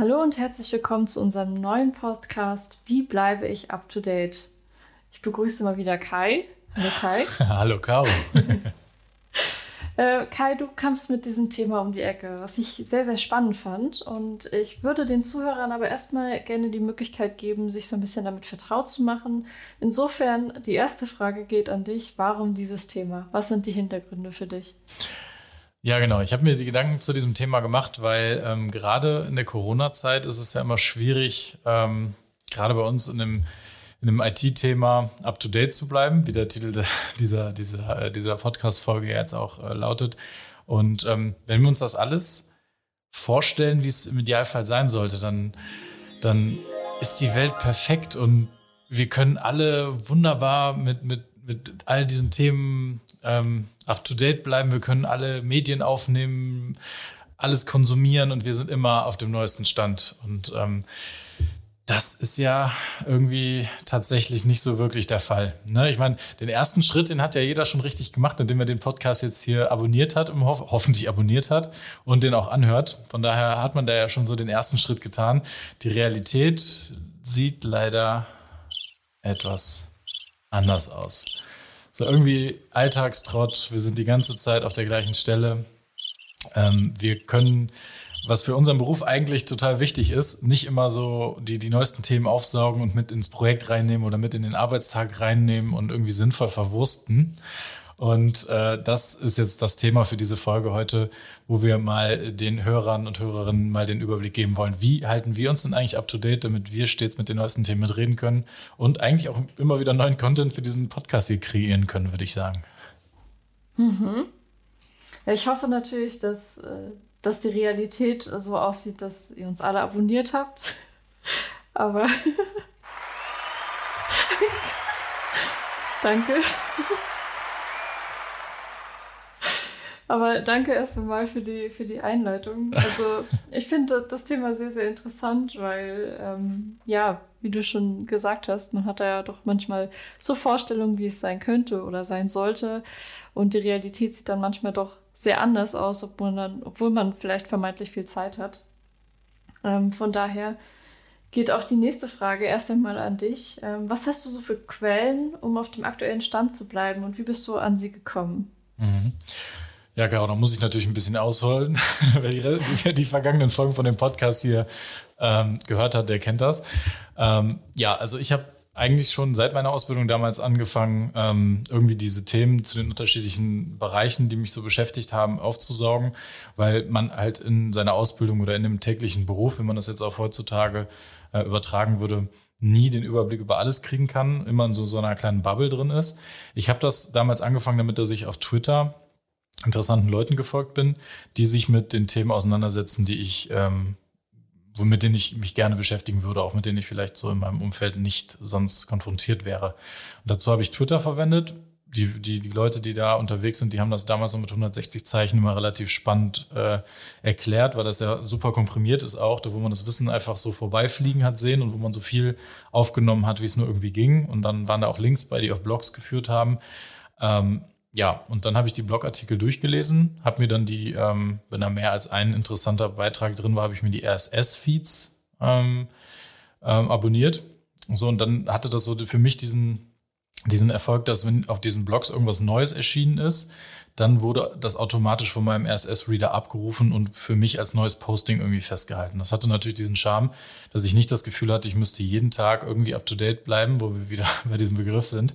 Hallo und herzlich willkommen zu unserem neuen Podcast Wie bleibe ich up to date? Ich begrüße mal wieder Kai. Hallo Kai. Hallo Caro. äh, Kai, du kamst mit diesem Thema um die Ecke, was ich sehr, sehr spannend fand. Und ich würde den Zuhörern aber erstmal gerne die Möglichkeit geben, sich so ein bisschen damit vertraut zu machen. Insofern, die erste Frage geht an dich. Warum dieses Thema? Was sind die Hintergründe für dich? Ja, genau. Ich habe mir die Gedanken zu diesem Thema gemacht, weil ähm, gerade in der Corona-Zeit ist es ja immer schwierig, ähm, gerade bei uns in dem, in dem IT-Thema up-to-date zu bleiben, wie der Titel dieser, dieser, äh, dieser Podcast-Folge jetzt auch äh, lautet. Und ähm, wenn wir uns das alles vorstellen, wie es im Idealfall sein sollte, dann, dann ist die Welt perfekt und wir können alle wunderbar mit, mit, mit all diesen Themen ähm, up to date bleiben. Wir können alle Medien aufnehmen, alles konsumieren und wir sind immer auf dem neuesten Stand. Und ähm, das ist ja irgendwie tatsächlich nicht so wirklich der Fall. Ne? Ich meine, den ersten Schritt, den hat ja jeder schon richtig gemacht, indem er den Podcast jetzt hier abonniert hat, ho hoffentlich abonniert hat und den auch anhört. Von daher hat man da ja schon so den ersten Schritt getan. Die Realität sieht leider etwas anders aus so irgendwie Alltagstrott. Wir sind die ganze Zeit auf der gleichen Stelle. Ähm, wir können, was für unseren Beruf eigentlich total wichtig ist, nicht immer so die, die neuesten Themen aufsaugen und mit ins Projekt reinnehmen oder mit in den Arbeitstag reinnehmen und irgendwie sinnvoll verwursten. Und äh, das ist jetzt das Thema für diese Folge heute, wo wir mal den Hörern und Hörerinnen mal den Überblick geben wollen. Wie halten wir uns denn eigentlich up to date, damit wir stets mit den neuesten Themen mitreden können und eigentlich auch immer wieder neuen Content für diesen Podcast hier kreieren können, würde ich sagen. Mhm. Ja, ich hoffe natürlich, dass, äh, dass die Realität so aussieht, dass ihr uns alle abonniert habt. Aber danke. Aber danke erstmal für die, für die Einleitung. Also ich finde das Thema sehr, sehr interessant, weil, ähm, ja, wie du schon gesagt hast, man hat da ja doch manchmal so Vorstellungen, wie es sein könnte oder sein sollte. Und die Realität sieht dann manchmal doch sehr anders aus, obwohl man, obwohl man vielleicht vermeintlich viel Zeit hat. Ähm, von daher geht auch die nächste Frage erst einmal an dich. Ähm, was hast du so für Quellen, um auf dem aktuellen Stand zu bleiben und wie bist du an sie gekommen? Mhm. Ja, genau, da muss ich natürlich ein bisschen ausholen. Wer die, die, vergangenen Folgen von dem Podcast hier ähm, gehört hat, der kennt das. Ähm, ja, also ich habe eigentlich schon seit meiner Ausbildung damals angefangen, ähm, irgendwie diese Themen zu den unterschiedlichen Bereichen, die mich so beschäftigt haben, aufzusaugen, weil man halt in seiner Ausbildung oder in dem täglichen Beruf, wenn man das jetzt auch heutzutage äh, übertragen würde, nie den Überblick über alles kriegen kann, immer in so, so einer kleinen Bubble drin ist. Ich habe das damals angefangen damit, dass ich auf Twitter interessanten Leuten gefolgt bin, die sich mit den Themen auseinandersetzen, die ich, ähm, mit denen ich mich gerne beschäftigen würde, auch mit denen ich vielleicht so in meinem Umfeld nicht sonst konfrontiert wäre. Und dazu habe ich Twitter verwendet. Die, die, die Leute, die da unterwegs sind, die haben das damals so mit 160 Zeichen immer relativ spannend äh, erklärt, weil das ja super komprimiert ist auch, da wo man das Wissen einfach so vorbeifliegen hat sehen und wo man so viel aufgenommen hat, wie es nur irgendwie ging. Und dann waren da auch Links bei, die auf Blogs geführt haben. Ähm, ja, und dann habe ich die Blogartikel durchgelesen, habe mir dann die, ähm, wenn da mehr als ein interessanter Beitrag drin war, habe ich mir die RSS-Feeds ähm, ähm, abonniert. Und so, und dann hatte das so für mich diesen, diesen Erfolg, dass wenn auf diesen Blogs irgendwas Neues erschienen ist, dann wurde das automatisch von meinem RSS-Reader abgerufen und für mich als neues Posting irgendwie festgehalten. Das hatte natürlich diesen Charme, dass ich nicht das Gefühl hatte, ich müsste jeden Tag irgendwie up-to-date bleiben, wo wir wieder bei diesem Begriff sind,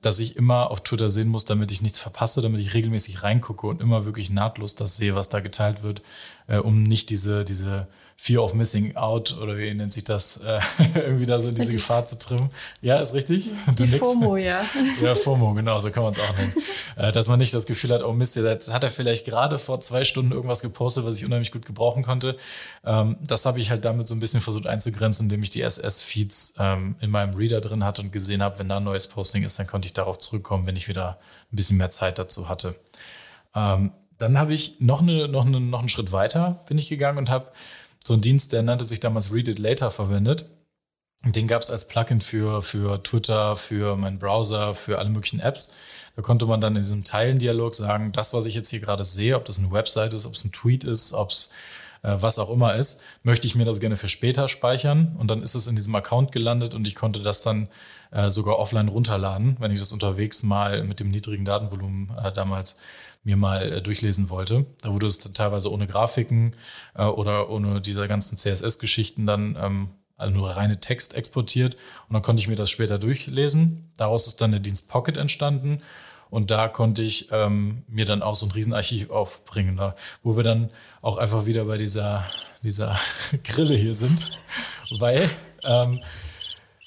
dass ich immer auf Twitter sehen muss, damit ich nichts verpasse, damit ich regelmäßig reingucke und immer wirklich nahtlos das sehe, was da geteilt wird, äh, um nicht diese, diese Fear of Missing Out oder wie nennt sich das, äh, irgendwie da so in diese die, Gefahr zu trimmen. Ja, ist richtig? Du die nix? FOMO, ja. Ja, FOMO, genau, so kann man es auch nennen. äh, dass man nicht das Gefühl hat, oh Mist, jetzt hat er vielleicht gerade vor zwei Stunden irgendwas gepostet, was ich unheimlich gut gebrauchen konnte. Ähm, das habe ich halt damit so ein bisschen versucht einzugrenzen, indem ich die SS-Feeds ähm, in meinem Reader drin hatte und gesehen habe, wenn da ein neues Posting ist, dann konnte ich darauf zurückkommen, wenn ich wieder ein bisschen mehr Zeit dazu hatte. Ähm, dann habe ich noch, eine, noch, eine, noch einen Schritt weiter bin ich gegangen und habe so einen Dienst, der nannte sich damals Read It Later verwendet. Und den gab es als Plugin für, für Twitter, für meinen Browser, für alle möglichen Apps. Da konnte man dann in diesem Teilendialog sagen, das, was ich jetzt hier gerade sehe, ob das eine Website ist, ob es ein Tweet ist, ob es äh, was auch immer ist, möchte ich mir das gerne für später speichern und dann ist es in diesem Account gelandet und ich konnte das dann äh, sogar offline runterladen, wenn ich das unterwegs mal mit dem niedrigen Datenvolumen äh, damals mir mal äh, durchlesen wollte. Da wurde es teilweise ohne Grafiken äh, oder ohne diese ganzen CSS-Geschichten dann ähm, also nur reine Text exportiert. Und dann konnte ich mir das später durchlesen. Daraus ist dann der Dienst Pocket entstanden. Und da konnte ich ähm, mir dann auch so ein Riesenarchiv aufbringen, da, wo wir dann auch einfach wieder bei dieser, dieser Grille hier sind, weil ähm,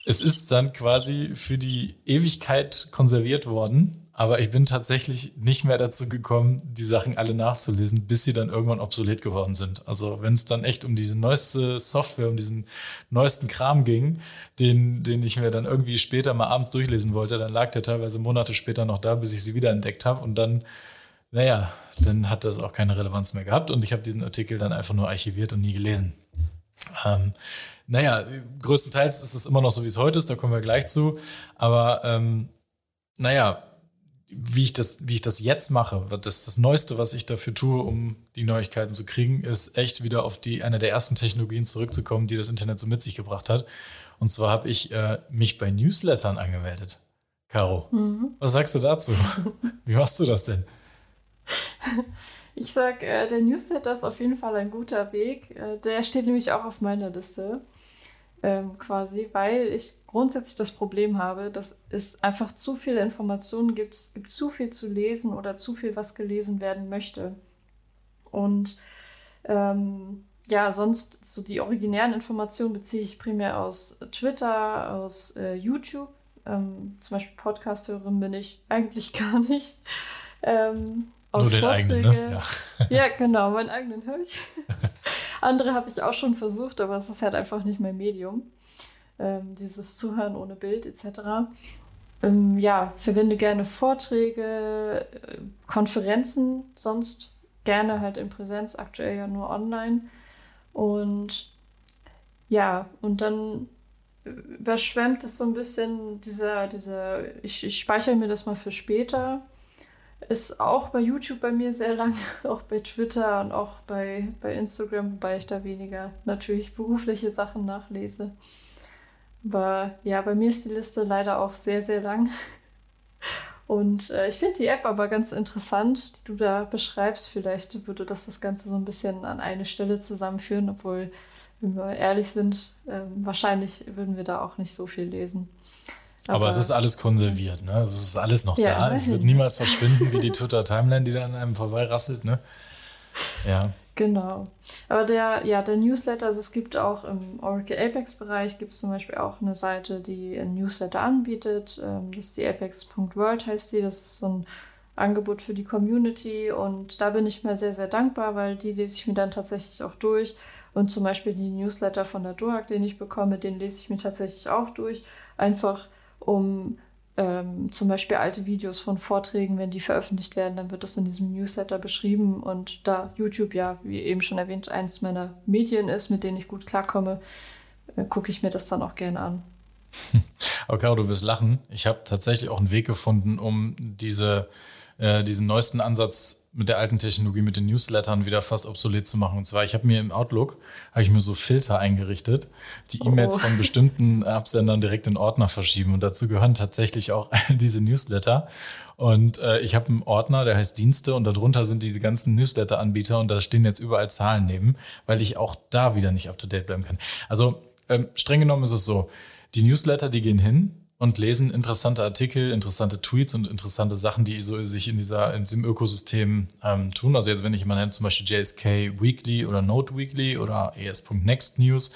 es ist dann quasi für die Ewigkeit konserviert worden aber ich bin tatsächlich nicht mehr dazu gekommen, die Sachen alle nachzulesen, bis sie dann irgendwann obsolet geworden sind. Also wenn es dann echt um diese neueste Software, um diesen neuesten Kram ging, den, den ich mir dann irgendwie später mal abends durchlesen wollte, dann lag der teilweise Monate später noch da, bis ich sie wieder entdeckt habe. Und dann, naja, dann hat das auch keine Relevanz mehr gehabt. Und ich habe diesen Artikel dann einfach nur archiviert und nie gelesen. Ähm, naja, größtenteils ist es immer noch so, wie es heute ist, da kommen wir gleich zu. Aber ähm, naja, wie ich das, wie ich das jetzt mache, das, das Neueste, was ich dafür tue, um die Neuigkeiten zu kriegen, ist echt wieder auf die eine der ersten Technologien zurückzukommen, die das Internet so mit sich gebracht hat. Und zwar habe ich äh, mich bei Newslettern angemeldet. Caro, mhm. was sagst du dazu? wie machst du das denn? Ich sag, äh, der Newsletter ist auf jeden Fall ein guter Weg. Äh, der steht nämlich auch auf meiner Liste ähm, quasi, weil ich grundsätzlich das Problem habe, dass es einfach zu viele Informationen gibt, es gibt zu viel zu lesen oder zu viel, was gelesen werden möchte. Und ähm, ja, sonst so die originären Informationen beziehe ich primär aus Twitter, aus äh, YouTube. Ähm, zum Beispiel Podcast-Hörerin bin ich eigentlich gar nicht. Ähm, aus Nur den Vorträge. eigenen, ne? Ja. ja, genau, meinen eigenen höre ich. Andere habe ich auch schon versucht, aber es ist halt einfach nicht mein Medium. Ähm, dieses Zuhören ohne Bild etc. Ähm, ja, verwende gerne Vorträge, äh, Konferenzen, sonst gerne halt in Präsenz, aktuell ja nur online. Und ja, und dann überschwemmt es so ein bisschen dieser, dieser, ich, ich speichere mir das mal für später ist auch bei YouTube bei mir sehr lang, auch bei Twitter und auch bei, bei Instagram, wobei ich da weniger natürlich berufliche Sachen nachlese. Aber ja, bei mir ist die Liste leider auch sehr, sehr lang. Und äh, ich finde die App aber ganz interessant, die du da beschreibst. Vielleicht würde das das Ganze so ein bisschen an eine Stelle zusammenführen, obwohl, wenn wir ehrlich sind, äh, wahrscheinlich würden wir da auch nicht so viel lesen. Aber, Aber, es ist alles konserviert, ne? Es ist alles noch ja, da. Es wird niemals verschwinden, wie die Twitter-Timeline, die da an einem vorbeirasselt, ne? Ja. Genau. Aber der, ja, der Newsletter, also es gibt auch im Oracle Apex-Bereich, gibt es zum Beispiel auch eine Seite, die ein Newsletter anbietet. Ähm, das ist die apex.world heißt die. Das ist so ein Angebot für die Community und da bin ich mir sehr, sehr dankbar, weil die lese ich mir dann tatsächlich auch durch. Und zum Beispiel die Newsletter von der DOAG, den ich bekomme, den lese ich mir tatsächlich auch durch. Einfach um ähm, zum Beispiel alte Videos von Vorträgen, wenn die veröffentlicht werden, dann wird das in diesem Newsletter beschrieben. Und da YouTube ja, wie eben schon erwähnt, eines meiner Medien ist, mit denen ich gut klarkomme, äh, gucke ich mir das dann auch gerne an. Okay, du wirst lachen. Ich habe tatsächlich auch einen Weg gefunden, um diese, äh, diesen neuesten Ansatz mit der alten Technologie, mit den Newslettern wieder fast obsolet zu machen. Und zwar, ich habe mir im Outlook, habe ich mir so Filter eingerichtet, die E-Mails oh. von bestimmten Absendern direkt in Ordner verschieben. Und dazu gehören tatsächlich auch diese Newsletter. Und äh, ich habe einen Ordner, der heißt Dienste und darunter sind diese ganzen Newsletter-Anbieter und da stehen jetzt überall Zahlen neben, weil ich auch da wieder nicht up-to-date bleiben kann. Also ähm, streng genommen ist es so, die Newsletter, die gehen hin, und lesen interessante Artikel, interessante Tweets und interessante Sachen, die so sich in, dieser, in diesem Ökosystem ähm, tun. Also jetzt, wenn ich nenne, zum Beispiel JSK Weekly oder Note Weekly oder ES.next News,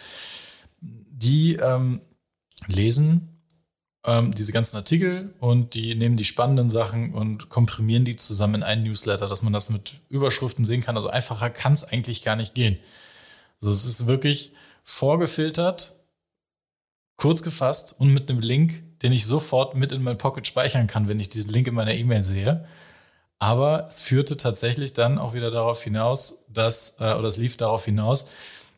die ähm, lesen ähm, diese ganzen Artikel und die nehmen die spannenden Sachen und komprimieren die zusammen in einen Newsletter, dass man das mit Überschriften sehen kann. Also einfacher kann es eigentlich gar nicht gehen. Also es ist wirklich vorgefiltert, kurz gefasst und mit einem Link den ich sofort mit in mein Pocket speichern kann, wenn ich diesen Link in meiner E-Mail sehe. Aber es führte tatsächlich dann auch wieder darauf hinaus, dass, äh, oder es lief darauf hinaus,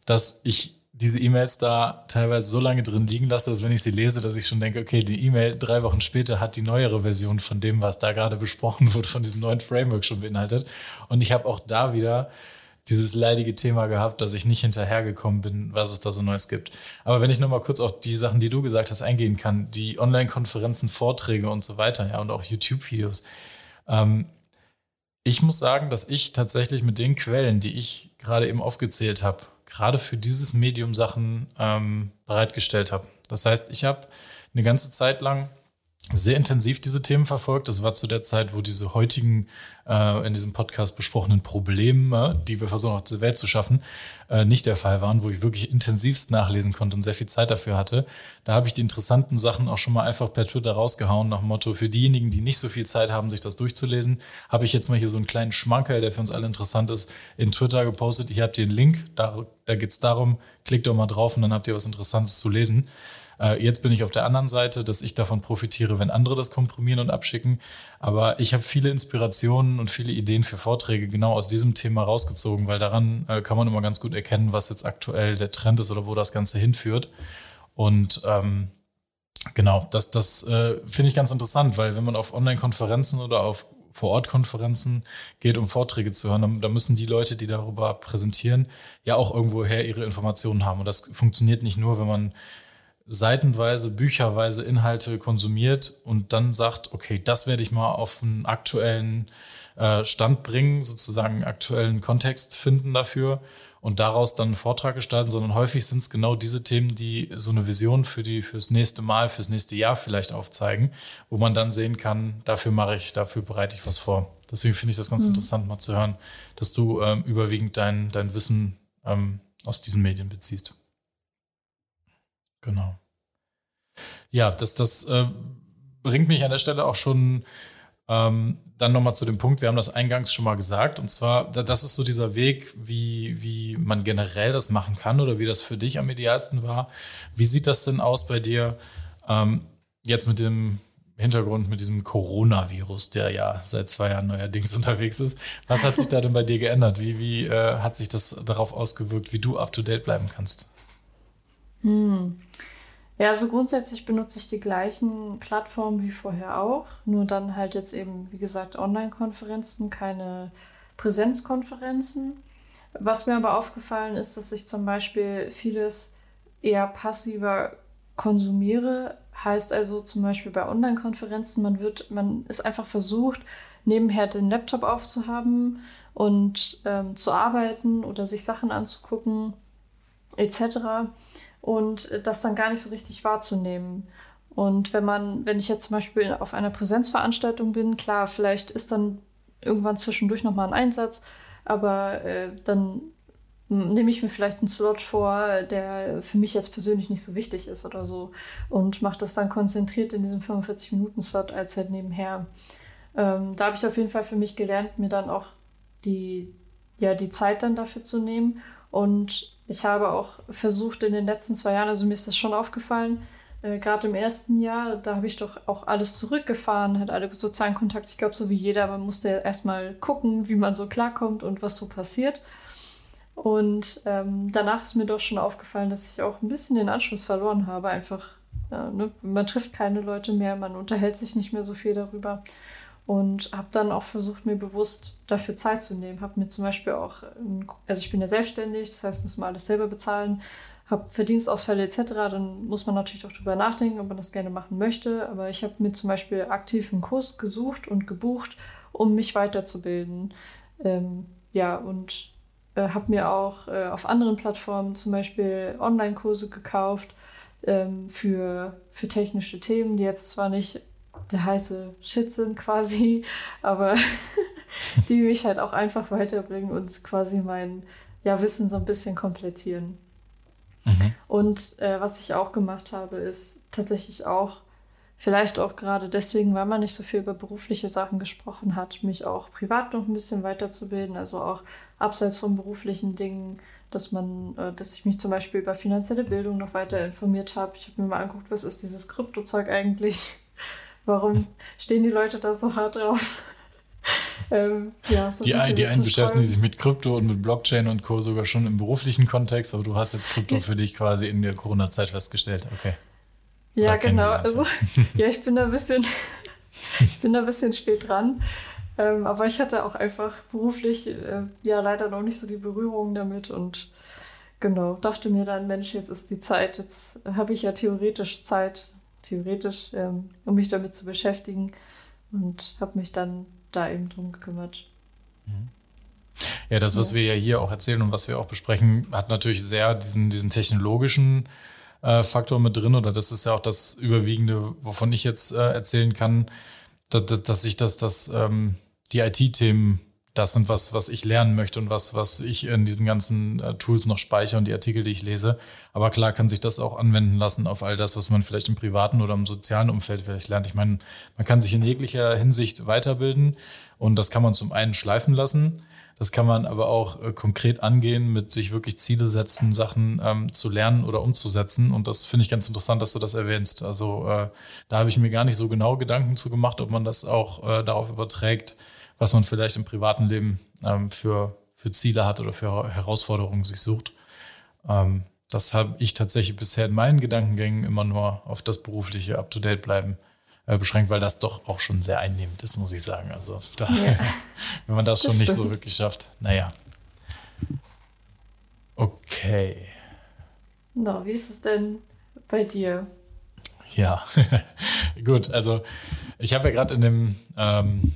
dass ich diese E-Mails da teilweise so lange drin liegen lasse, dass wenn ich sie lese, dass ich schon denke, okay, die E-Mail drei Wochen später hat die neuere Version von dem, was da gerade besprochen wird, von diesem neuen Framework schon beinhaltet. Und ich habe auch da wieder dieses leidige Thema gehabt, dass ich nicht hinterhergekommen bin, was es da so Neues gibt. Aber wenn ich nochmal kurz auf die Sachen, die du gesagt hast, eingehen kann, die Online-Konferenzen, Vorträge und so weiter, ja, und auch YouTube-Videos. Ähm, ich muss sagen, dass ich tatsächlich mit den Quellen, die ich gerade eben aufgezählt habe, gerade für dieses Medium Sachen ähm, bereitgestellt habe. Das heißt, ich habe eine ganze Zeit lang sehr intensiv diese Themen verfolgt. Das war zu der Zeit, wo diese heutigen äh, in diesem Podcast besprochenen Probleme, die wir versuchen auf der Welt zu schaffen, äh, nicht der Fall waren, wo ich wirklich intensivst nachlesen konnte und sehr viel Zeit dafür hatte. Da habe ich die interessanten Sachen auch schon mal einfach per Twitter rausgehauen, nach dem Motto, für diejenigen, die nicht so viel Zeit haben, sich das durchzulesen, habe ich jetzt mal hier so einen kleinen Schmankerl, der für uns alle interessant ist, in Twitter gepostet. Hier habt ihr einen Link, da, da geht es darum, klickt doch mal drauf und dann habt ihr was Interessantes zu lesen. Äh, jetzt bin ich auf der anderen Seite, dass ich davon profitiere, wenn andere das komprimieren und abschicken. Aber ich habe viele Inspirationen und viele Ideen für Vorträge genau aus diesem Thema rausgezogen, weil daran äh, kann man immer ganz gut erkennen, was jetzt aktuell der Trend ist oder wo das Ganze hinführt. Und ähm, genau, das, das äh, finde ich ganz interessant, weil wenn man auf Online-Konferenzen oder auf Vor-Ort-Konferenzen geht, um Vorträge zu hören, dann, dann, müssen die Leute, die darüber präsentieren, ja auch irgendwoher ihre Informationen haben. Und das funktioniert nicht nur, wenn man seitenweise, bücherweise Inhalte konsumiert und dann sagt, okay, das werde ich mal auf einen aktuellen äh, Stand bringen, sozusagen einen aktuellen Kontext finden dafür und daraus dann einen Vortrag gestalten, sondern häufig sind es genau diese Themen, die so eine Vision für die fürs nächste Mal, fürs nächste Jahr vielleicht aufzeigen, wo man dann sehen kann, dafür mache ich, dafür bereite ich was vor. Deswegen finde ich das ganz mhm. interessant mal zu hören, dass du ähm, überwiegend dein, dein Wissen ähm, aus diesen Medien beziehst. Genau. Ja, das, das äh, bringt mich an der Stelle auch schon ähm, dann nochmal zu dem Punkt, wir haben das eingangs schon mal gesagt, und zwar, das ist so dieser Weg, wie, wie man generell das machen kann oder wie das für dich am idealsten war. Wie sieht das denn aus bei dir ähm, jetzt mit dem Hintergrund, mit diesem Coronavirus, der ja seit zwei Jahren neuerdings unterwegs ist? Was hat sich da denn bei dir geändert? Wie, wie äh, hat sich das darauf ausgewirkt, wie du up-to-date bleiben kannst? Hm. Ja, also grundsätzlich benutze ich die gleichen Plattformen wie vorher auch, nur dann halt jetzt eben, wie gesagt, Online-Konferenzen, keine Präsenzkonferenzen. Was mir aber aufgefallen ist, dass ich zum Beispiel vieles eher passiver konsumiere. Heißt also zum Beispiel bei Online-Konferenzen, man man ist einfach versucht, nebenher den Laptop aufzuhaben und ähm, zu arbeiten oder sich Sachen anzugucken, etc und das dann gar nicht so richtig wahrzunehmen. Und wenn man, wenn ich jetzt zum Beispiel auf einer Präsenzveranstaltung bin, klar, vielleicht ist dann irgendwann zwischendurch nochmal ein Einsatz, aber äh, dann nehme ich mir vielleicht einen Slot vor, der für mich jetzt persönlich nicht so wichtig ist oder so und mache das dann konzentriert in diesem 45-Minuten-Slot als halt nebenher. Ähm, da habe ich auf jeden Fall für mich gelernt, mir dann auch die, ja, die Zeit dann dafür zu nehmen und ich habe auch versucht in den letzten zwei Jahren, also mir ist das schon aufgefallen, äh, gerade im ersten Jahr, da habe ich doch auch alles zurückgefahren, hat alle sozialen Kontakte, ich glaube, so wie jeder, man musste erstmal gucken, wie man so klarkommt und was so passiert. Und ähm, danach ist mir doch schon aufgefallen, dass ich auch ein bisschen den Anschluss verloren habe. Einfach, ja, ne? man trifft keine Leute mehr, man unterhält sich nicht mehr so viel darüber. Und habe dann auch versucht, mir bewusst dafür Zeit zu nehmen. Habe mir zum Beispiel auch, also ich bin ja selbstständig, das heißt, muss man alles selber bezahlen, habe Verdienstausfälle etc. Dann muss man natürlich auch darüber nachdenken, ob man das gerne machen möchte. Aber ich habe mir zum Beispiel aktiv einen Kurs gesucht und gebucht, um mich weiterzubilden. Ähm, ja, und äh, habe mir auch äh, auf anderen Plattformen zum Beispiel Online-Kurse gekauft ähm, für, für technische Themen, die jetzt zwar nicht der heiße Shit sind quasi, aber die mich halt auch einfach weiterbringen und quasi mein ja, Wissen so ein bisschen komplettieren. Mhm. Und äh, was ich auch gemacht habe, ist tatsächlich auch, vielleicht auch gerade deswegen, weil man nicht so viel über berufliche Sachen gesprochen hat, mich auch privat noch ein bisschen weiterzubilden, also auch abseits von beruflichen Dingen, dass man, äh, dass ich mich zum Beispiel über finanzielle Bildung noch weiter informiert habe. Ich habe mir mal angeguckt, was ist dieses Kryptozeug eigentlich? Warum stehen die Leute da so hart drauf? ähm, ja, so die, ein, die einen beschäftigen sich mit Krypto und mit Blockchain und Co. sogar schon im beruflichen Kontext, aber du hast jetzt Krypto für dich quasi in der Corona-Zeit festgestellt. Okay. Ja, genau. Also, ja, ich bin da ein bisschen, ich bin da ein bisschen spät dran. Ähm, aber ich hatte auch einfach beruflich äh, ja leider noch nicht so die Berührung damit und genau, dachte mir dann, Mensch, jetzt ist die Zeit, jetzt habe ich ja theoretisch Zeit, theoretisch, ähm, um mich damit zu beschäftigen und habe mich dann da eben drum gekümmert. Mhm. Ja, das, was ja. wir ja hier auch erzählen und was wir auch besprechen, hat natürlich sehr diesen, diesen technologischen äh, Faktor mit drin. Oder das ist ja auch das Überwiegende, wovon ich jetzt äh, erzählen kann, dass, dass ich das, das ähm, die IT-Themen das sind, was, was ich lernen möchte und was, was ich in diesen ganzen äh, Tools noch speichere und die Artikel, die ich lese. Aber klar kann sich das auch anwenden lassen auf all das, was man vielleicht im privaten oder im sozialen Umfeld vielleicht lernt. Ich meine, man kann sich in jeglicher Hinsicht weiterbilden und das kann man zum einen schleifen lassen. Das kann man aber auch äh, konkret angehen, mit sich wirklich Ziele setzen, Sachen ähm, zu lernen oder umzusetzen. Und das finde ich ganz interessant, dass du das erwähnst. Also äh, da habe ich mir gar nicht so genau Gedanken zu gemacht, ob man das auch äh, darauf überträgt, was man vielleicht im privaten Leben ähm, für, für Ziele hat oder für Herausforderungen sich sucht. Ähm, das habe ich tatsächlich bisher in meinen Gedankengängen immer nur auf das berufliche Up-to-Date bleiben äh, beschränkt, weil das doch auch schon sehr einnehmend ist, muss ich sagen. Also da, ja. wenn man das, das schon stimmt. nicht so wirklich schafft, naja. Okay. Na, wie ist es denn bei dir? Ja, gut. Also ich habe ja gerade in dem ähm,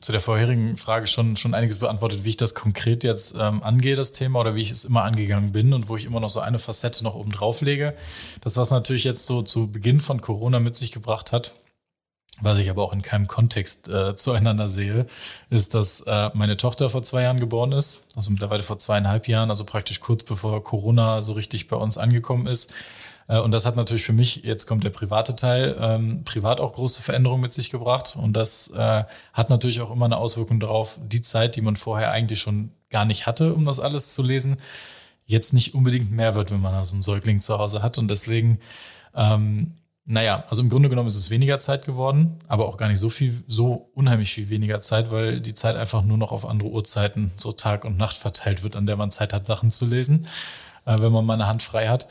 zu der vorherigen Frage schon, schon einiges beantwortet, wie ich das konkret jetzt ähm, angehe, das Thema, oder wie ich es immer angegangen bin und wo ich immer noch so eine Facette noch oben drauf lege. Das, was natürlich jetzt so zu Beginn von Corona mit sich gebracht hat, was ich aber auch in keinem Kontext äh, zueinander sehe, ist, dass äh, meine Tochter vor zwei Jahren geboren ist, also mittlerweile vor zweieinhalb Jahren, also praktisch kurz bevor Corona so richtig bei uns angekommen ist. Äh, und das hat natürlich für mich, jetzt kommt der private Teil, ähm, privat auch große Veränderungen mit sich gebracht. Und das äh, hat natürlich auch immer eine Auswirkung darauf, die Zeit, die man vorher eigentlich schon gar nicht hatte, um das alles zu lesen, jetzt nicht unbedingt mehr wird, wenn man da so einen Säugling zu Hause hat. Und deswegen, ähm, naja, also im Grunde genommen ist es weniger Zeit geworden, aber auch gar nicht so viel, so unheimlich viel weniger Zeit, weil die Zeit einfach nur noch auf andere Uhrzeiten, so Tag und Nacht verteilt wird, an der man Zeit hat, Sachen zu lesen, äh, wenn man mal eine Hand frei hat.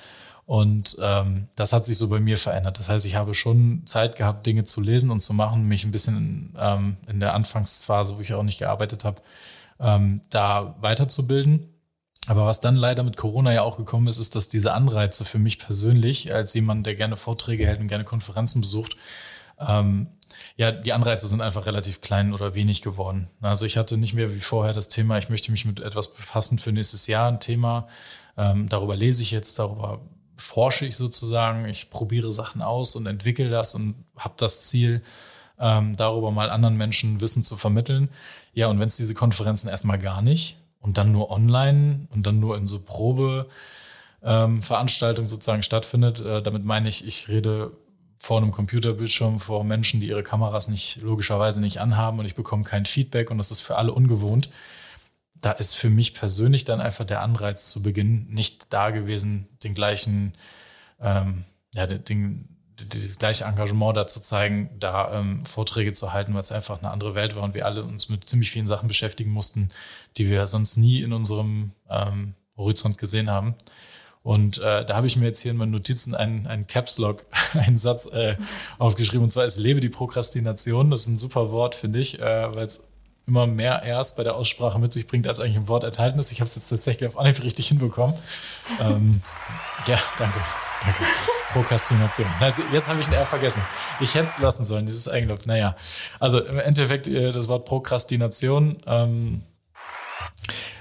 Und ähm, das hat sich so bei mir verändert. Das heißt, ich habe schon Zeit gehabt, Dinge zu lesen und zu machen, mich ein bisschen ähm, in der Anfangsphase, wo ich auch nicht gearbeitet habe, ähm, da weiterzubilden. Aber was dann leider mit Corona ja auch gekommen ist, ist, dass diese Anreize für mich persönlich, als jemand, der gerne Vorträge hält und gerne Konferenzen besucht, ähm, ja, die Anreize sind einfach relativ klein oder wenig geworden. Also ich hatte nicht mehr wie vorher das Thema, ich möchte mich mit etwas befassen für nächstes Jahr, ein Thema. Ähm, darüber lese ich jetzt, darüber forsche ich sozusagen, ich probiere Sachen aus und entwickle das und habe das Ziel, ähm, darüber mal anderen Menschen Wissen zu vermitteln. Ja, und wenn es diese Konferenzen erstmal gar nicht und dann nur online und dann nur in so Probeveranstaltungen ähm, sozusagen stattfindet, äh, damit meine ich, ich rede vor einem Computerbildschirm vor Menschen, die ihre Kameras nicht logischerweise nicht anhaben und ich bekomme kein Feedback und das ist für alle ungewohnt da ist für mich persönlich dann einfach der Anreiz zu Beginn nicht da gewesen, den gleichen, ähm, ja, den, dieses gleiche Engagement da zu zeigen, da ähm, Vorträge zu halten, weil es einfach eine andere Welt war und wir alle uns mit ziemlich vielen Sachen beschäftigen mussten, die wir sonst nie in unserem ähm, Horizont gesehen haben. Und äh, da habe ich mir jetzt hier in meinen Notizen einen, einen Caps Lock, einen Satz äh, aufgeschrieben, und zwar ist Lebe die Prokrastination. Das ist ein super Wort, finde ich, äh, weil es immer mehr erst bei der Aussprache mit sich bringt, als eigentlich im Wort enthalten ist. Ich habe es jetzt tatsächlich auf Anhieb richtig hinbekommen. ähm, ja, danke. Danke. Prokrastination. Also jetzt habe ich ein R vergessen. Ich hätte es lassen sollen, dieses Eigenlob. Naja, also im Endeffekt äh, das Wort Prokrastination ähm,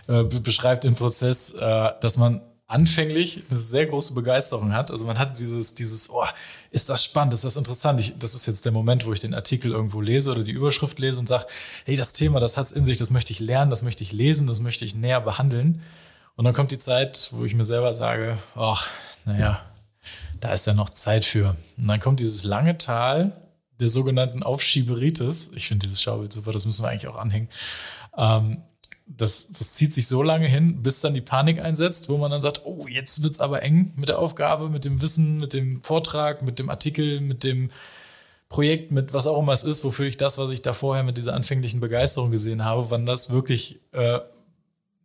äh, beschreibt den Prozess, äh, dass man anfänglich eine sehr große Begeisterung hat. Also man hat dieses, dieses, oh, ist das spannend, ist das interessant. Ich, das ist jetzt der Moment, wo ich den Artikel irgendwo lese oder die Überschrift lese und sage, hey, das Thema, das hat es in sich, das möchte ich lernen, das möchte ich lesen, das möchte ich näher behandeln. Und dann kommt die Zeit, wo ich mir selber sage, ach, naja, da ist ja noch Zeit für. Und dann kommt dieses lange Tal der sogenannten Aufschieberitis. Ich finde dieses Schaubild super, das müssen wir eigentlich auch anhängen. Ähm, das, das zieht sich so lange hin, bis dann die Panik einsetzt, wo man dann sagt, oh, jetzt wird es aber eng mit der Aufgabe, mit dem Wissen, mit dem Vortrag, mit dem Artikel, mit dem Projekt, mit was auch immer es ist, wofür ich das, was ich da vorher mit dieser anfänglichen Begeisterung gesehen habe, wann das wirklich äh,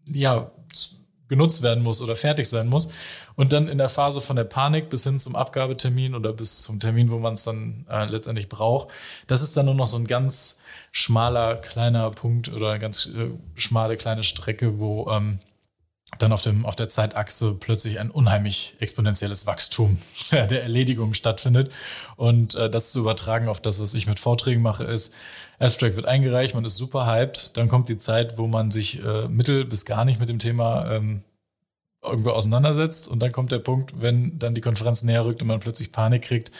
ja, genutzt werden muss oder fertig sein muss. Und dann in der Phase von der Panik bis hin zum Abgabetermin oder bis zum Termin, wo man es dann äh, letztendlich braucht, das ist dann nur noch so ein ganz schmaler, kleiner Punkt oder eine ganz äh, schmale, kleine Strecke, wo ähm, dann auf, dem, auf der Zeitachse plötzlich ein unheimlich exponentielles Wachstum der Erledigung stattfindet. Und äh, das zu übertragen auf das, was ich mit Vorträgen mache, ist, Abstract wird eingereicht, man ist super hyped, dann kommt die Zeit, wo man sich äh, mittel bis gar nicht mit dem Thema ähm, irgendwo auseinandersetzt und dann kommt der Punkt, wenn dann die Konferenz näher rückt und man plötzlich Panik kriegt,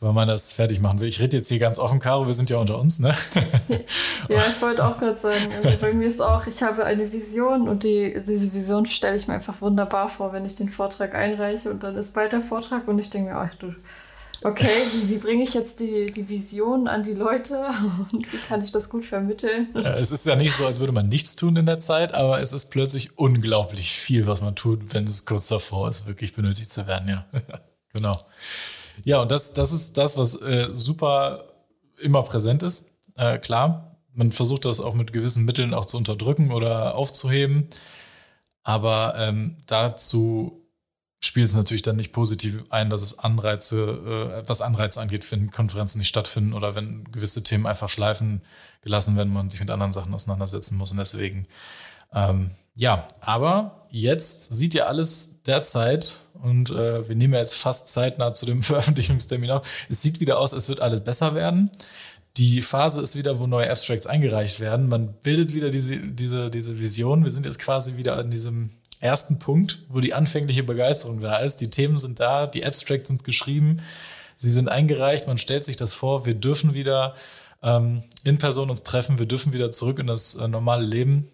weil man das fertig machen will. Ich rede jetzt hier ganz offen, Caro, wir sind ja unter uns, ne? ja, ich wollte auch gerade sagen, also bei mir ist auch, ich habe eine Vision und die, diese Vision stelle ich mir einfach wunderbar vor, wenn ich den Vortrag einreiche und dann ist bald der Vortrag und ich denke mir, ach du, okay, wie, wie bringe ich jetzt die, die Vision an die Leute und wie kann ich das gut vermitteln? Es ist ja nicht so, als würde man nichts tun in der Zeit, aber es ist plötzlich unglaublich viel, was man tut, wenn es kurz davor ist, wirklich benötigt zu werden, ja. genau. Ja, und das, das ist das, was äh, super immer präsent ist. Äh, klar, man versucht das auch mit gewissen Mitteln auch zu unterdrücken oder aufzuheben. Aber ähm, dazu spielt es natürlich dann nicht positiv ein, dass es Anreize, äh, was Anreize angeht, wenn Konferenzen nicht stattfinden oder wenn gewisse Themen einfach schleifen gelassen werden, man sich mit anderen Sachen auseinandersetzen muss. Und deswegen, ähm, ja, aber jetzt sieht ihr alles derzeit und äh, wir nehmen ja jetzt fast zeitnah zu dem Veröffentlichungstermin auf. Es sieht wieder aus, als wird alles besser werden. Die Phase ist wieder, wo neue Abstracts eingereicht werden. Man bildet wieder diese, diese, diese Vision. Wir sind jetzt quasi wieder an diesem ersten Punkt, wo die anfängliche Begeisterung da ist. Die Themen sind da, die Abstracts sind geschrieben, sie sind eingereicht, man stellt sich das vor, wir dürfen wieder ähm, in Person uns treffen, wir dürfen wieder zurück in das äh, normale Leben.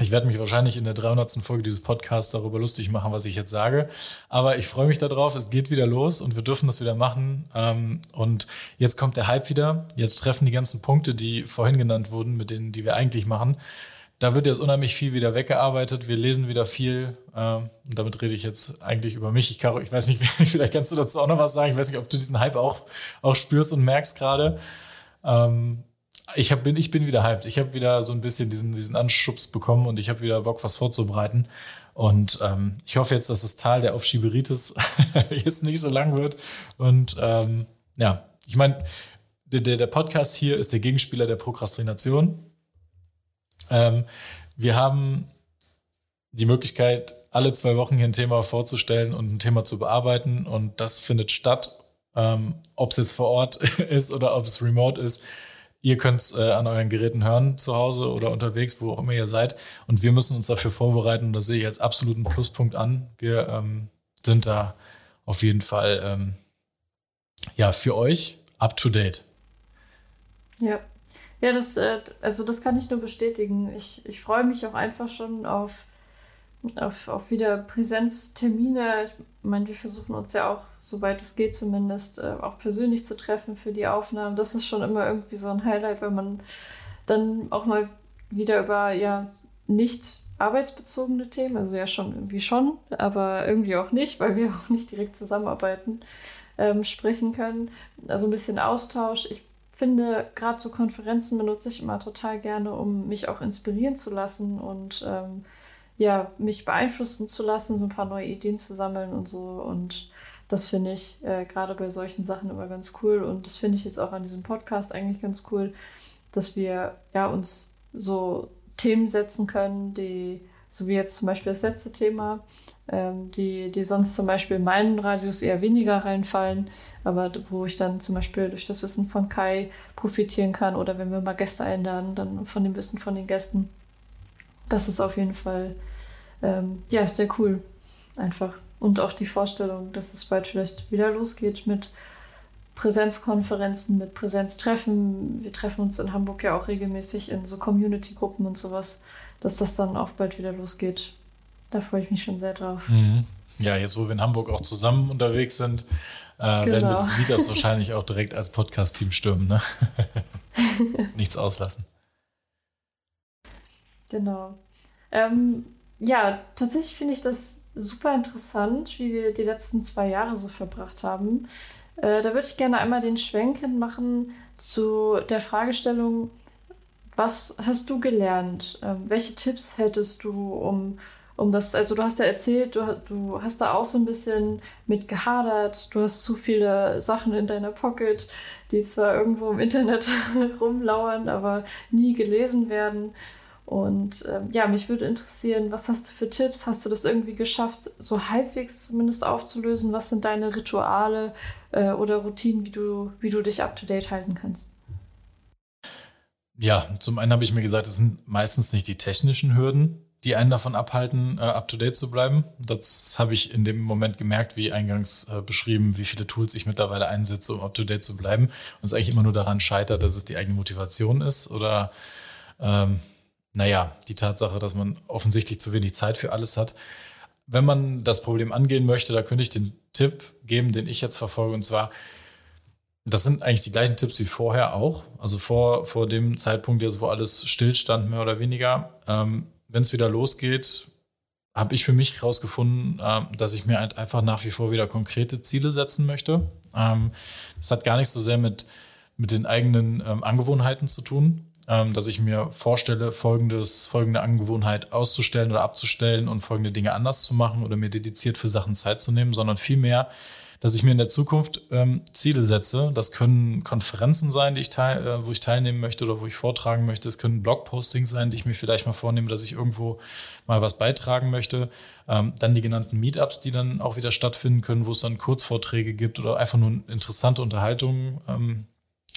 Ich werde mich wahrscheinlich in der 300. Folge dieses Podcasts darüber lustig machen, was ich jetzt sage. Aber ich freue mich darauf. Es geht wieder los und wir dürfen das wieder machen. Ähm, und jetzt kommt der Hype wieder. Jetzt treffen die ganzen Punkte, die vorhin genannt wurden, mit denen, die wir eigentlich machen, da wird jetzt unheimlich viel wieder weggearbeitet. Wir lesen wieder viel. Ähm, und damit rede ich jetzt eigentlich über mich. Ich, Caro, ich weiß nicht, vielleicht kannst du dazu auch noch was sagen. Ich weiß nicht, ob du diesen Hype auch, auch spürst und merkst gerade. Ähm, ich, hab, bin, ich bin wieder hyped. Ich habe wieder so ein bisschen diesen, diesen Anschubs bekommen und ich habe wieder Bock, was vorzubereiten. Und ähm, ich hoffe jetzt, dass das Tal der Aufschieberitis jetzt nicht so lang wird. Und ähm, ja, ich meine, der, der Podcast hier ist der Gegenspieler der Prokrastination. Ähm, wir haben die Möglichkeit, alle zwei Wochen hier ein Thema vorzustellen und ein Thema zu bearbeiten. Und das findet statt, ähm, ob es jetzt vor Ort ist oder ob es remote ist. Ihr könnt es äh, an euren Geräten hören, zu Hause oder unterwegs, wo auch immer ihr seid. Und wir müssen uns dafür vorbereiten. Und das sehe ich als absoluten Pluspunkt an. Wir ähm, sind da auf jeden Fall ähm, ja, für euch up to date. Ja, ja, das, äh, also das kann ich nur bestätigen. Ich, ich freue mich auch einfach schon auf, auf, auf wieder Präsenztermine. Ich meine, wir versuchen uns ja auch, soweit es geht zumindest, äh, auch persönlich zu treffen für die Aufnahmen. Das ist schon immer irgendwie so ein Highlight, wenn man dann auch mal wieder über ja nicht arbeitsbezogene Themen, also ja schon irgendwie schon, aber irgendwie auch nicht, weil wir auch nicht direkt zusammenarbeiten, ähm, sprechen können. Also ein bisschen Austausch. Ich finde, gerade so Konferenzen benutze ich immer total gerne, um mich auch inspirieren zu lassen und ähm, ja, mich beeinflussen zu lassen, so ein paar neue Ideen zu sammeln und so. Und das finde ich äh, gerade bei solchen Sachen immer ganz cool. Und das finde ich jetzt auch an diesem Podcast eigentlich ganz cool, dass wir ja uns so Themen setzen können, die, so wie jetzt zum Beispiel das letzte Thema, die, die sonst zum Beispiel in meinen Radius eher weniger reinfallen, aber wo ich dann zum Beispiel durch das Wissen von Kai profitieren kann oder wenn wir mal Gäste einladen, dann von dem Wissen von den Gästen. Das ist auf jeden Fall ähm, ja sehr cool einfach und auch die Vorstellung, dass es bald vielleicht wieder losgeht mit Präsenzkonferenzen, mit Präsenztreffen. Wir treffen uns in Hamburg ja auch regelmäßig in so Community-Gruppen und sowas, dass das dann auch bald wieder losgeht. Da freue ich mich schon sehr drauf. Mhm. Ja, jetzt wo wir in Hamburg auch zusammen unterwegs sind, äh, genau. werden wir das Meetups wahrscheinlich auch direkt als Podcast-Team stürmen. Ne? Nichts auslassen. Genau. Ähm, ja, tatsächlich finde ich das super interessant, wie wir die letzten zwei Jahre so verbracht haben. Äh, da würde ich gerne einmal den Schwenken machen zu der Fragestellung, was hast du gelernt? Ähm, welche Tipps hättest du, um um das, also du hast ja erzählt, du, du hast da auch so ein bisschen mit gehadert, du hast zu viele Sachen in deiner Pocket, die zwar irgendwo im Internet rumlauern, aber nie gelesen werden. Und ähm, ja, mich würde interessieren, was hast du für Tipps? Hast du das irgendwie geschafft, so halbwegs zumindest aufzulösen? Was sind deine Rituale äh, oder Routinen, wie du, wie du dich up-to-date halten kannst? Ja, zum einen habe ich mir gesagt, es sind meistens nicht die technischen Hürden, die einen davon abhalten, äh, up-to-date zu bleiben. Das habe ich in dem Moment gemerkt, wie eingangs äh, beschrieben, wie viele Tools ich mittlerweile einsetze, um up-to-date zu bleiben. Und es eigentlich immer nur daran scheitert, dass es die eigene Motivation ist oder ähm, naja, die Tatsache, dass man offensichtlich zu wenig Zeit für alles hat. Wenn man das Problem angehen möchte, da könnte ich den Tipp geben, den ich jetzt verfolge, und zwar, das sind eigentlich die gleichen Tipps wie vorher auch. Also vor, vor dem Zeitpunkt, jetzt, wo alles stillstand, mehr oder weniger. Ähm, Wenn es wieder losgeht, habe ich für mich herausgefunden, äh, dass ich mir halt einfach nach wie vor wieder konkrete Ziele setzen möchte. Ähm, das hat gar nicht so sehr mit, mit den eigenen ähm, Angewohnheiten zu tun, ähm, dass ich mir vorstelle, folgendes, folgende Angewohnheit auszustellen oder abzustellen und folgende Dinge anders zu machen oder mir dediziert für Sachen Zeit zu nehmen, sondern vielmehr, dass ich mir in der Zukunft ähm, Ziele setze. Das können Konferenzen sein, die ich teil, äh, wo ich teilnehmen möchte oder wo ich vortragen möchte. Es können Blogpostings sein, die ich mir vielleicht mal vornehme, dass ich irgendwo mal was beitragen möchte. Ähm, dann die genannten Meetups, die dann auch wieder stattfinden können, wo es dann Kurzvorträge gibt oder einfach nur interessante Unterhaltungen. Ähm,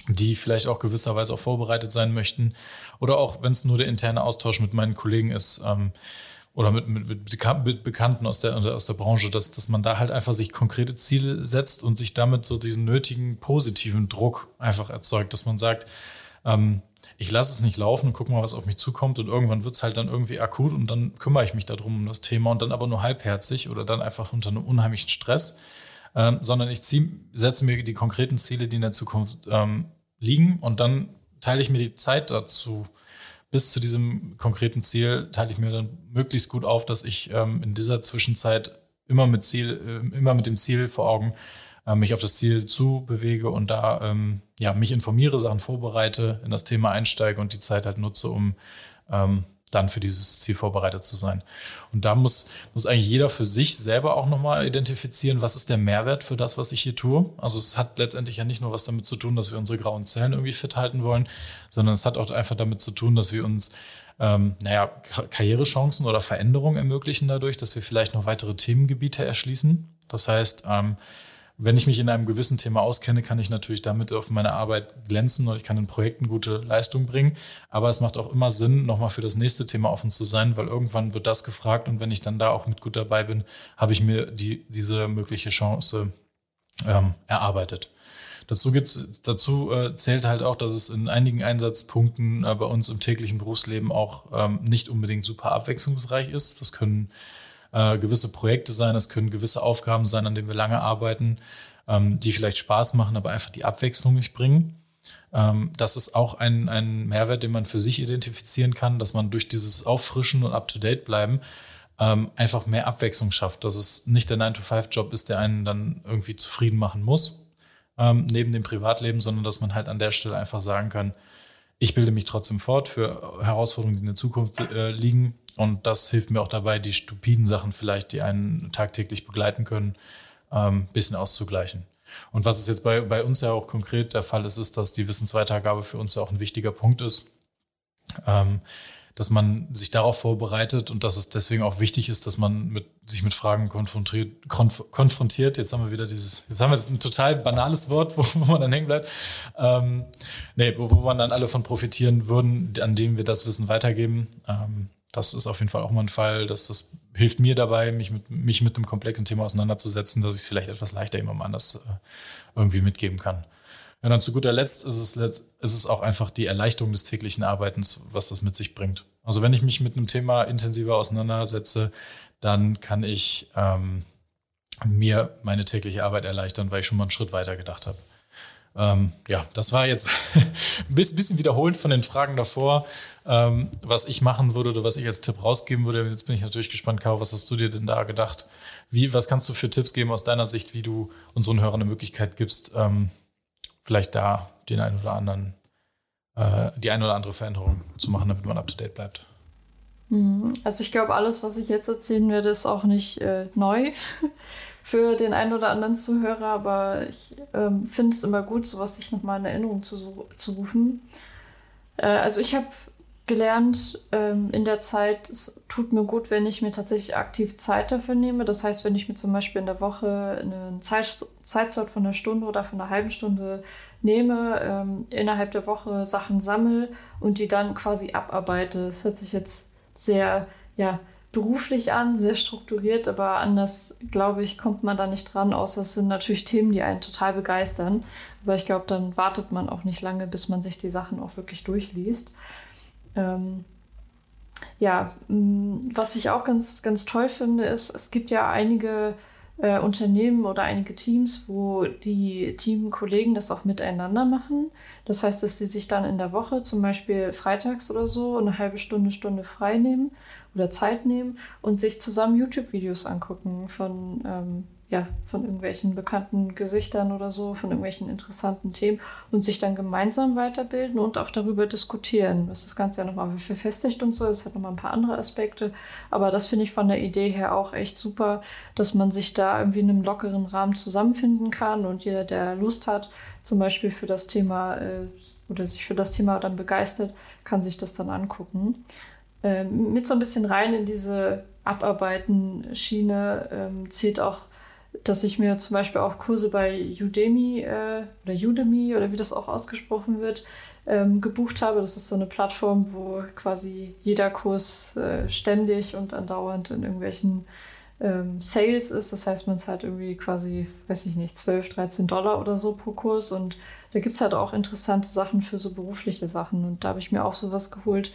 die vielleicht auch gewisserweise auch vorbereitet sein möchten. Oder auch, wenn es nur der interne Austausch mit meinen Kollegen ist ähm, oder mit, mit, mit, Bekannten aus der, aus der Branche, dass, dass man da halt einfach sich konkrete Ziele setzt und sich damit so diesen nötigen positiven Druck einfach erzeugt, dass man sagt, ähm, ich lasse es nicht laufen und gucke mal, was auf mich zukommt und irgendwann wird es halt dann irgendwie akut und dann kümmere ich mich darum um das Thema und dann aber nur halbherzig oder dann einfach unter einem unheimlichen Stress. Ähm, sondern ich zieh, setze mir die konkreten Ziele, die in der Zukunft ähm, liegen und dann teile ich mir die Zeit dazu. Bis zu diesem konkreten Ziel teile ich mir dann möglichst gut auf, dass ich ähm, in dieser Zwischenzeit immer mit Ziel, äh, immer mit dem Ziel vor Augen äh, mich auf das Ziel zu bewege und da ähm, ja mich informiere, Sachen vorbereite, in das Thema einsteige und die Zeit halt nutze, um ähm, dann für dieses Ziel vorbereitet zu sein. Und da muss, muss eigentlich jeder für sich selber auch nochmal identifizieren, was ist der Mehrwert für das, was ich hier tue. Also es hat letztendlich ja nicht nur was damit zu tun, dass wir unsere grauen Zellen irgendwie fit halten wollen, sondern es hat auch einfach damit zu tun, dass wir uns ähm, naja, Karrierechancen oder Veränderungen ermöglichen dadurch, dass wir vielleicht noch weitere Themengebiete erschließen. Das heißt, ähm, wenn ich mich in einem gewissen Thema auskenne, kann ich natürlich damit auf meine Arbeit glänzen und ich kann in Projekten gute Leistung bringen. Aber es macht auch immer Sinn, nochmal für das nächste Thema offen zu sein, weil irgendwann wird das gefragt und wenn ich dann da auch mit gut dabei bin, habe ich mir die, diese mögliche Chance ähm, erarbeitet. Dazu, gibt's, dazu äh, zählt halt auch, dass es in einigen Einsatzpunkten äh, bei uns im täglichen Berufsleben auch ähm, nicht unbedingt super abwechslungsreich ist. Das können äh, gewisse Projekte sein, es können gewisse Aufgaben sein, an denen wir lange arbeiten, ähm, die vielleicht Spaß machen, aber einfach die Abwechslung nicht bringen. Ähm, das ist auch ein, ein Mehrwert, den man für sich identifizieren kann, dass man durch dieses Auffrischen und Up-to-Date bleiben ähm, einfach mehr Abwechslung schafft, dass es nicht der 9-to-5-Job ist, der einen dann irgendwie zufrieden machen muss, ähm, neben dem Privatleben, sondern dass man halt an der Stelle einfach sagen kann, ich bilde mich trotzdem fort für Herausforderungen, die in der Zukunft äh, liegen und das hilft mir auch dabei, die stupiden Sachen vielleicht, die einen tagtäglich begleiten können, ein ähm, bisschen auszugleichen. Und was es jetzt bei, bei uns ja auch konkret der Fall ist, ist, dass die Wissensweitergabe für uns ja auch ein wichtiger Punkt ist. Ähm, dass man sich darauf vorbereitet und dass es deswegen auch wichtig ist, dass man mit, sich mit Fragen konfrontiert, konf konfrontiert. Jetzt haben wir wieder dieses, jetzt haben wir ein total banales Wort, wo, wo man dann hängen bleibt. Ähm, nee, wo, wo man dann alle von profitieren würden, an dem wir das Wissen weitergeben. Ähm, das ist auf jeden Fall auch mal ein Fall, dass das hilft mir dabei, mich mit, mich mit einem komplexen Thema auseinanderzusetzen, dass ich es vielleicht etwas leichter jemandem anders äh, irgendwie mitgeben kann. Ja, dann zu guter Letzt ist es, ist es auch einfach die Erleichterung des täglichen Arbeitens, was das mit sich bringt. Also wenn ich mich mit einem Thema intensiver auseinandersetze, dann kann ich ähm, mir meine tägliche Arbeit erleichtern, weil ich schon mal einen Schritt weiter gedacht habe. Ähm, ja, das war jetzt ein bisschen wiederholend von den Fragen davor, ähm, was ich machen würde oder was ich als Tipp rausgeben würde. Jetzt bin ich natürlich gespannt, Caro, was hast du dir denn da gedacht? Wie, was kannst du für Tipps geben aus deiner Sicht, wie du unseren Hörern eine Möglichkeit gibst, ähm, vielleicht da den einen oder anderen, äh, die eine oder andere Veränderung zu machen, damit man up to date bleibt? Mhm. Also ich glaube, alles, was ich jetzt erzählen werde, ist auch nicht äh, neu für den einen oder anderen Zuhörer, aber ich ähm, finde es immer gut, sowas sich nochmal in Erinnerung zu, zu rufen. Äh, also ich habe gelernt ähm, in der Zeit, es tut mir gut, wenn ich mir tatsächlich aktiv Zeit dafür nehme. Das heißt, wenn ich mir zum Beispiel in der Woche einen Zeit, Zeitslot von einer Stunde oder von einer halben Stunde nehme, ähm, innerhalb der Woche Sachen sammle und die dann quasi abarbeite. Das hört sich jetzt sehr, ja, beruflich an, sehr strukturiert, aber anders, glaube ich, kommt man da nicht dran, außer es sind natürlich Themen, die einen total begeistern. Aber ich glaube, dann wartet man auch nicht lange, bis man sich die Sachen auch wirklich durchliest. Ähm, ja, was ich auch ganz, ganz toll finde, ist, es gibt ja einige äh, Unternehmen oder einige Teams, wo die Teamkollegen das auch miteinander machen. Das heißt, dass die sich dann in der Woche, zum Beispiel freitags oder so, eine halbe Stunde, Stunde frei nehmen oder Zeit nehmen und sich zusammen YouTube-Videos angucken von ähm, ja, von irgendwelchen bekannten Gesichtern oder so, von irgendwelchen interessanten Themen und sich dann gemeinsam weiterbilden und auch darüber diskutieren, was das Ganze ja nochmal verfestigt und so. Es hat nochmal ein paar andere Aspekte. Aber das finde ich von der Idee her auch echt super, dass man sich da irgendwie in einem lockeren Rahmen zusammenfinden kann und jeder, der Lust hat, zum Beispiel für das Thema äh, oder sich für das Thema dann begeistert, kann sich das dann angucken. Ähm, mit so ein bisschen rein in diese Abarbeiten-Schiene ähm, zählt auch dass ich mir zum Beispiel auch Kurse bei Udemy äh, oder Udemy oder wie das auch ausgesprochen wird, ähm, gebucht habe. Das ist so eine Plattform, wo quasi jeder Kurs äh, ständig und andauernd in irgendwelchen ähm, Sales ist. Das heißt, man zahlt irgendwie quasi, weiß ich nicht, 12, 13 Dollar oder so pro Kurs. Und da gibt es halt auch interessante Sachen für so berufliche Sachen. Und da habe ich mir auch sowas geholt.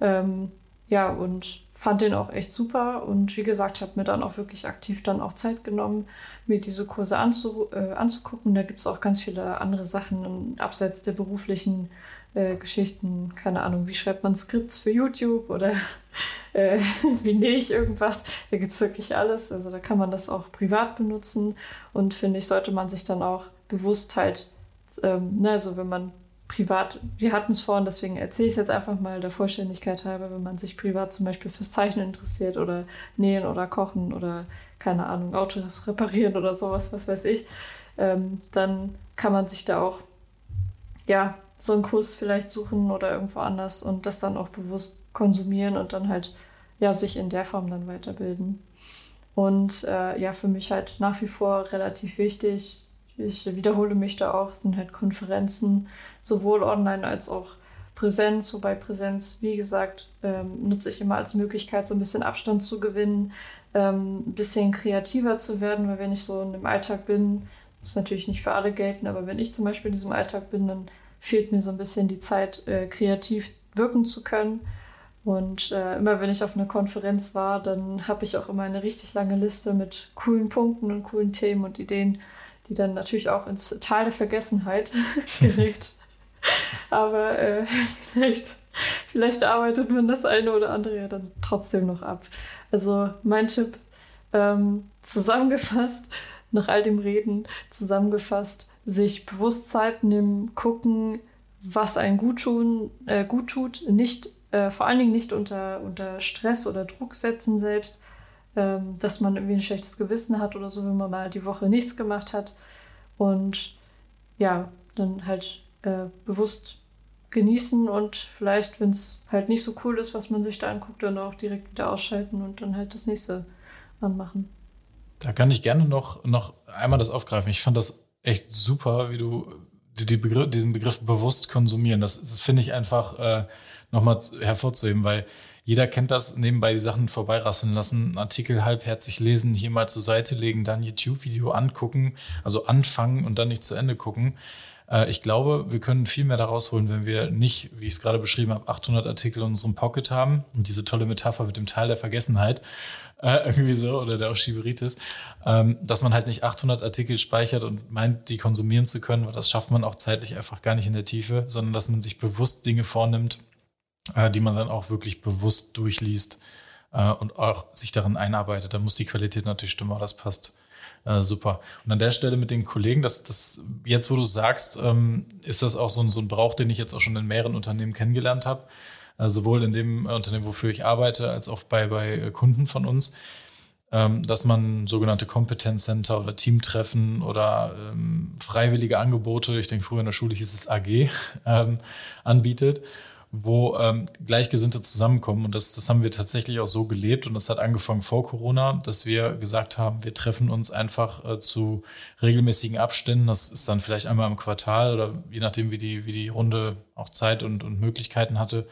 Ähm, ja, und fand den auch echt super. Und wie gesagt, habe mir dann auch wirklich aktiv dann auch Zeit genommen, mir diese Kurse anzu, äh, anzugucken. Da gibt es auch ganz viele andere Sachen abseits der beruflichen äh, Geschichten. Keine Ahnung, wie schreibt man Skripts für YouTube oder äh, wie nähe ich irgendwas. Da gibt es wirklich alles. Also da kann man das auch privat benutzen. Und finde ich, sollte man sich dann auch bewusst halt, ähm, ne, also wenn man privat, wir hatten es vorhin, deswegen erzähle ich jetzt einfach mal der Vollständigkeit halber, wenn man sich privat zum Beispiel fürs Zeichnen interessiert oder nähen oder kochen oder keine Ahnung, Autos reparieren oder sowas, was weiß ich, ähm, dann kann man sich da auch ja so einen Kurs vielleicht suchen oder irgendwo anders und das dann auch bewusst konsumieren und dann halt ja sich in der Form dann weiterbilden. Und äh, ja, für mich halt nach wie vor relativ wichtig, ich wiederhole mich da auch, sind halt Konferenzen, sowohl online als auch Präsenz, wobei Präsenz, wie gesagt, ähm, nutze ich immer als Möglichkeit, so ein bisschen Abstand zu gewinnen, ähm, ein bisschen kreativer zu werden, weil wenn ich so in dem Alltag bin, muss natürlich nicht für alle gelten, aber wenn ich zum Beispiel in diesem Alltag bin, dann fehlt mir so ein bisschen die Zeit, äh, kreativ wirken zu können. Und äh, immer wenn ich auf einer Konferenz war, dann habe ich auch immer eine richtig lange Liste mit coolen Punkten und coolen Themen und Ideen, die dann natürlich auch ins Tal der Vergessenheit gerät. Aber äh, vielleicht, vielleicht arbeitet man das eine oder andere ja dann trotzdem noch ab. Also mein Tipp ähm, zusammengefasst, nach all dem Reden zusammengefasst, sich bewusst Zeit nehmen, gucken, was einen gut, tun, äh, gut tut, nicht, äh, vor allen Dingen nicht unter, unter Stress oder Druck setzen selbst, ähm, dass man irgendwie ein schlechtes Gewissen hat oder so, wenn man mal die Woche nichts gemacht hat. Und ja, dann halt äh, bewusst genießen und vielleicht, wenn es halt nicht so cool ist, was man sich da anguckt, dann auch direkt wieder ausschalten und dann halt das nächste anmachen. Da kann ich gerne noch, noch einmal das aufgreifen. Ich fand das echt super, wie du die Begriff, diesen Begriff bewusst konsumieren. Das, das finde ich einfach äh, nochmal hervorzuheben, weil jeder kennt das, nebenbei die Sachen vorbeirasseln lassen, einen Artikel halbherzig lesen, hier mal zur Seite legen, dann YouTube-Video angucken, also anfangen und dann nicht zu Ende gucken. Äh, ich glaube, wir können viel mehr daraus holen, wenn wir nicht, wie ich es gerade beschrieben habe, 800 Artikel in unserem Pocket haben. Und diese tolle Metapher mit dem Teil der Vergessenheit, äh, irgendwie so, oder der Oschiberitis, ähm, dass man halt nicht 800 Artikel speichert und meint, die konsumieren zu können, weil das schafft man auch zeitlich einfach gar nicht in der Tiefe, sondern dass man sich bewusst Dinge vornimmt, äh, die man dann auch wirklich bewusst durchliest äh, und auch sich darin einarbeitet. Da muss die Qualität natürlich stimmen, aber das passt äh, super. Und an der Stelle mit den Kollegen, das, das jetzt, wo du sagst, ähm, ist das auch so ein, so ein Brauch, den ich jetzt auch schon in mehreren Unternehmen kennengelernt habe. also sowohl in dem Unternehmen, wofür ich arbeite, als auch bei, bei Kunden von uns, ähm, dass man sogenannte Kompetenzcenter oder Teamtreffen oder ähm, freiwillige Angebote, ich denke früher in der Schule hieß es AG, ähm, anbietet wo ähm, Gleichgesinnte zusammenkommen. Und das, das haben wir tatsächlich auch so gelebt. Und das hat angefangen vor Corona, dass wir gesagt haben, wir treffen uns einfach äh, zu regelmäßigen Abständen. Das ist dann vielleicht einmal im Quartal oder je nachdem, wie die, wie die Runde auch Zeit und, und Möglichkeiten hatte,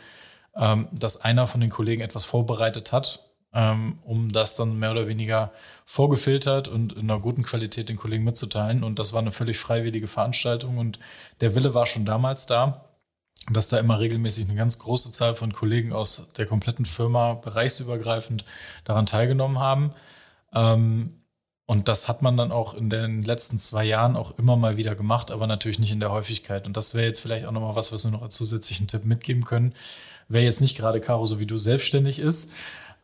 ähm, dass einer von den Kollegen etwas vorbereitet hat, ähm, um das dann mehr oder weniger vorgefiltert und in einer guten Qualität den Kollegen mitzuteilen. Und das war eine völlig freiwillige Veranstaltung und der Wille war schon damals da dass da immer regelmäßig eine ganz große Zahl von Kollegen aus der kompletten Firma bereichsübergreifend daran teilgenommen haben. Ähm, und das hat man dann auch in den letzten zwei Jahren auch immer mal wieder gemacht, aber natürlich nicht in der Häufigkeit. Und das wäre jetzt vielleicht auch nochmal was, was wir noch als zusätzlichen Tipp mitgeben können. Wer jetzt nicht gerade, Caro, so wie du selbstständig ist,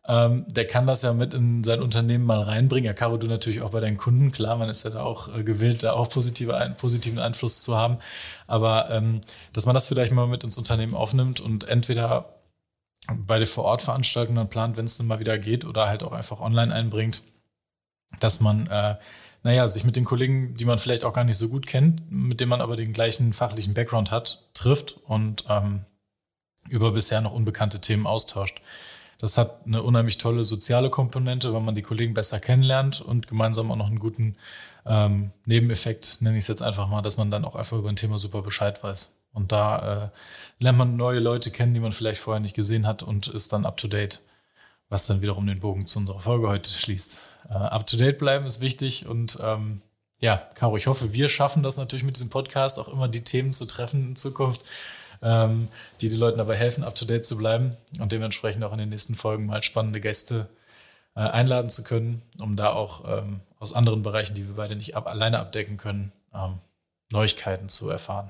ähm, der kann das ja mit in sein Unternehmen mal reinbringen. Ja, Caro, du natürlich auch bei deinen Kunden. Klar, man ist ja da auch äh, gewillt, da auch positive, ein, positiven Einfluss zu haben. Aber ähm, dass man das vielleicht mal mit ins Unternehmen aufnimmt und entweder bei der Vorortveranstaltung dann plant, wenn es dann mal wieder geht, oder halt auch einfach online einbringt, dass man, äh, naja, sich mit den Kollegen, die man vielleicht auch gar nicht so gut kennt, mit denen man aber den gleichen fachlichen Background hat, trifft und ähm, über bisher noch unbekannte Themen austauscht. Das hat eine unheimlich tolle soziale Komponente, weil man die Kollegen besser kennenlernt und gemeinsam auch noch einen guten ähm, Nebeneffekt, nenne ich es jetzt einfach mal, dass man dann auch einfach über ein Thema super Bescheid weiß. Und da äh, lernt man neue Leute kennen, die man vielleicht vorher nicht gesehen hat und ist dann up to date, was dann wiederum den Bogen zu unserer Folge heute schließt. Äh, up to date bleiben ist wichtig und ähm, ja, Caro, ich hoffe, wir schaffen das natürlich mit diesem Podcast auch immer die Themen zu treffen in Zukunft, ähm, die den Leuten dabei helfen, up-to-date zu bleiben und dementsprechend auch in den nächsten Folgen mal spannende Gäste äh, einladen zu können, um da auch ähm, aus anderen Bereichen, die wir beide nicht ab, alleine abdecken können, ähm, Neuigkeiten zu erfahren.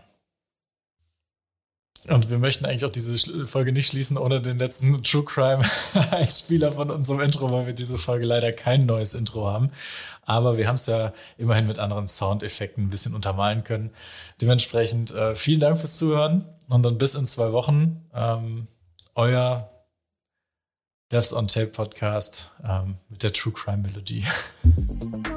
Und wir möchten eigentlich auch diese Folge nicht schließen ohne den letzten True Crime Einspieler von unserem Intro, weil wir diese Folge leider kein neues Intro haben. Aber wir haben es ja immerhin mit anderen Soundeffekten ein bisschen untermalen können. Dementsprechend äh, vielen Dank fürs Zuhören und dann bis in zwei Wochen. Ähm, euer Devs on Tape Podcast ähm, mit der True Crime Melodie.